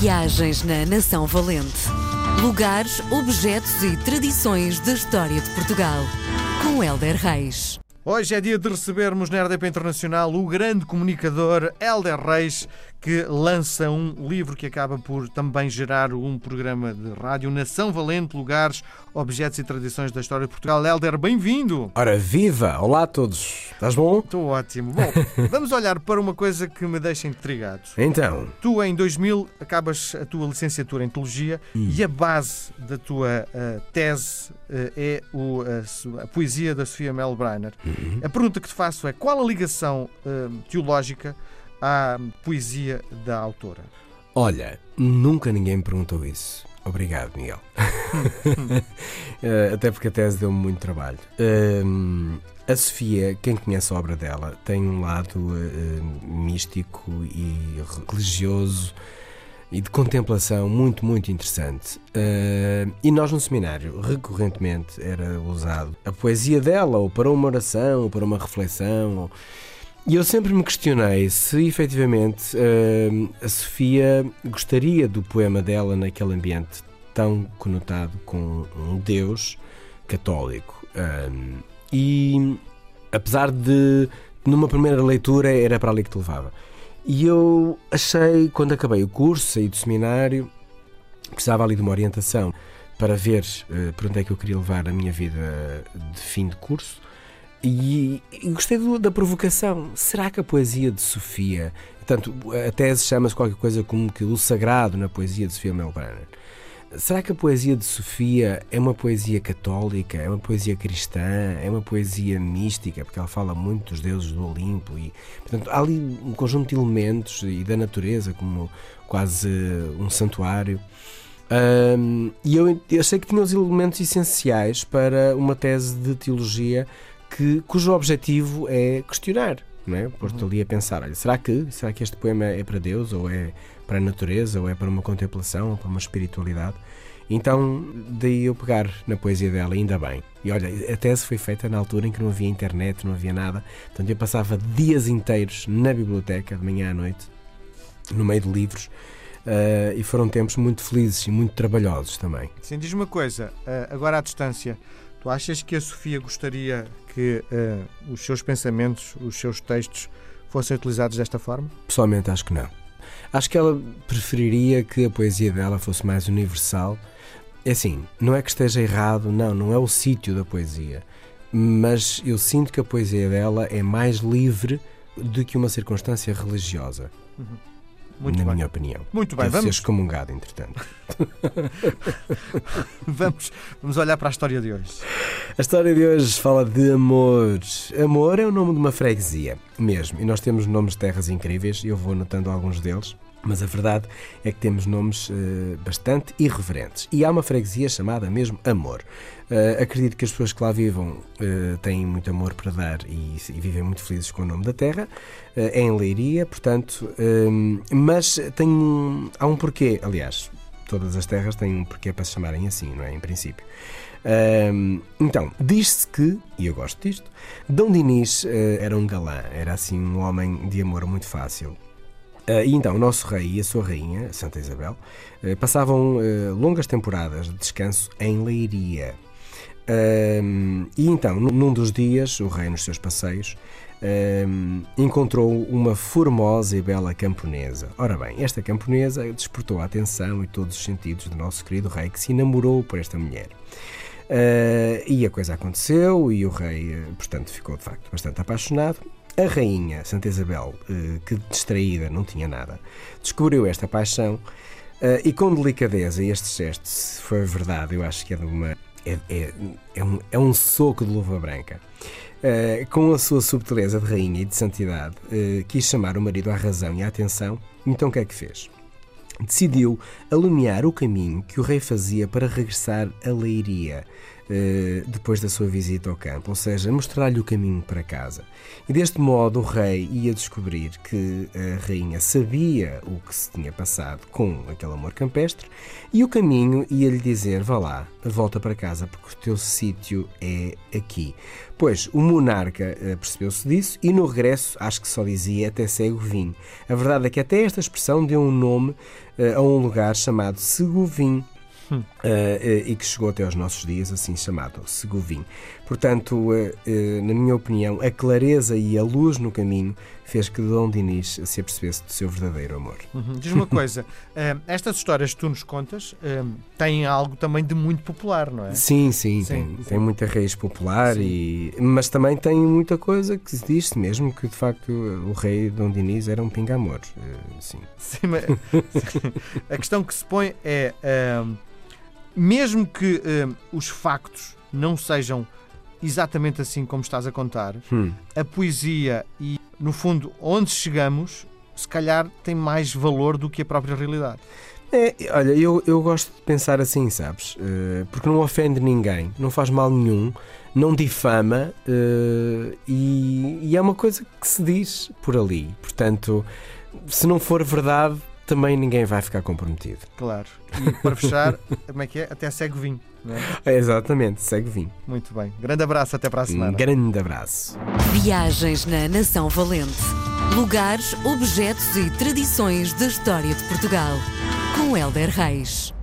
Viagens na Nação Valente. Lugares, objetos e tradições da história de Portugal. Com Helder Reis. Hoje é dia de recebermos na RDP Internacional o grande comunicador Helder Reis, que lança um livro que acaba por também gerar um programa de rádio Nação Valente, Lugares, Objetos e Tradições da História de Portugal. Helder, bem-vindo! Ora, viva! Olá a todos! Estás bom? Estou ótimo. Bom, vamos olhar para uma coisa que me deixa intrigado. Então, Tu, em 2000, acabas a tua licenciatura em Teologia e a base da tua uh, tese uh, é o, a, a poesia da Sofia Mel Brainer. A pergunta que te faço é qual a ligação uh, teológica à poesia da autora? olha, nunca ninguém me perguntou isso. Obrigado, Miguel. Eh, Até porque a tese deu-me muito trabalho. Hum, a Sofia, quem conhece a obra dela, tem um lado eh, místico e religioso e de contemplação muito, muito interessante. Eh, e nós no seminário, recorrentemente, era usado a poesia dela, ou para uma oração, ou para uma reflexão. ou- E eu sempre me questionei se efetivamente eh, a Sofia gostaria do poema dela naquele ambiente tão conotado com um Deus católico. Um, e apesar de, numa primeira leitura, era para ali que te levava. E eu achei, quando acabei o curso, saí do seminário, precisava ali de uma orientação para ver eh, por onde é que eu queria levar a minha vida de fim de curso. E, e gostei do- da provocação. Será que a poesia de Sofia, portanto, a tese chama-se qualquer coisa como que o sagrado na poesia de Sofia Melbrenner. Será que a poesia de Sofia é uma poesia católica, é uma poesia cristã, é uma poesia mística, porque ela fala muito dos deuses do Olimpo e, portanto, há ali um conjunto de elementos e da natureza como quase um santuário. Ahm, e eu, eu achei que tinha os elementos essenciais para uma tese de teologia que, cujo objetivo é questionar, não é? Pôr-te ali a pensar, olha, será que, será que este poema é para Deus, ou é para a natureza, ou é para uma contemplação, ou para uma espiritualidade? Então, daí eu pegar na poesia dela, ainda bem. E olha, a tese foi feita na altura em que não havia internet, não havia nada, portanto eu passava dias inteiros na biblioteca, de manhã à noite, no meio de livros, eh, e foram tempos muito felizes e muito trabalhosos também. Sim, diz uma coisa, uh, agora à distância, tu achas que a Sofia gostaria que uh, os seus pensamentos, os seus textos fossem utilizados desta forma? Pessoalmente acho que não. Acho que ela preferiria que a poesia dela fosse mais universal. É assim, não é que esteja errado, não, não é o sítio da poesia. Mas eu sinto que a poesia dela é mais livre do que uma circunstância religiosa, Muito na bem. minha opinião. Muito bem, Deve ser vamos, excomungado, entretanto. vamos, vamos olhar para a história de hoje. A história de hoje fala de amor. Amor é o nome de uma freguesia, mesmo. E nós temos nomes de terras incríveis, e eu vou anotando alguns deles. Mas a verdade é que temos nomes eh, bastante irreverentes. E há uma freguesia chamada mesmo Amor. Eh, acredito que as pessoas que lá vivam eh, têm muito amor para dar e, e vivem muito felizes com o nome da terra. É em Leiria, portanto. mas tem um, há um porquê, aliás. Todas as terras têm um porquê para se chamarem assim, não é? Em princípio. Então, diz-se que, e eu gosto disto, Dom Dinis era um galã, era assim um homem de amor muito fácil. Ah, e então, o nosso rei e a sua rainha, Santa Isabel, eh, passavam eh, longas temporadas de descanso em Leiria. E então, num- dos dias, o rei, nos seus passeios, encontrou uma formosa e bela camponesa. Ora bem, esta camponesa despertou a atenção e todos os sentidos do nosso querido rei, que se enamorou por esta mulher. Ah, e a coisa aconteceu e o rei, portanto, ficou de facto bastante apaixonado. A rainha, Santa Isabel, eh, que distraída não tinha nada, descobriu esta paixão eh, e com delicadeza, e este gesto, se for verdade, eu acho que é de uma. É, é, é um, é um soco de luva branca. Eh, com a sua subtileza de rainha e de santidade, quis chamar o marido à razão e à atenção. Então o que é que fez? decidiu alumiar o caminho que o rei fazia para regressar a Leiria. Eh, depois da sua visita ao campo, ou seja, mostrar-lhe o caminho para casa. E deste modo o rei ia descobrir que a rainha sabia o que se tinha passado com aquele amor campestre e o caminho ia-lhe dizer: vá lá, volta para casa, porque o teu sítio é aqui. Pois o monarca eh, percebeu-se disso e no regresso acho que só dizia até cego. A verdade é que até esta expressão deu um nome uh, a um lugar chamado Segovim, Hum. Uh, e que chegou até aos nossos dias, assim chamado Segovim. Portanto, uh, uh, na minha opinião, a clareza e a luz no caminho fez que Dom Dinis se apercebesse do seu verdadeiro amor. Uhum. Diz uma coisa, estas histórias que tu nos contas têm algo também de muito popular, não é? Sim, sim, sim. Tem, tem, muita raiz popular, e, mas também tem muita coisa que se diz mesmo que de facto o rei Dom Dinis era um pinga-amor. sim. sim mas, a questão que se põe é mesmo que uh, os factos não sejam exatamente assim como estás a contar, hum. a poesia e, no fundo, onde chegamos, se calhar tem mais valor do que a própria realidade. É, olha, eu, eu gosto de pensar assim, sabes? Uh, porque não ofende ninguém, não faz mal nenhum, não difama uh, e, e é uma coisa que se diz por ali. Portanto, se não for verdade, também ninguém vai ficar comprometido. Claro. E para fechar, como é que é? Até segue vinho. É? é? Exatamente, segue vinho. Muito bem. Grande abraço, até para a semana. Um grande abraço. Viagens na Nação Valente. Lugares, objetos e tradições da história de Portugal. Com Helder Reis.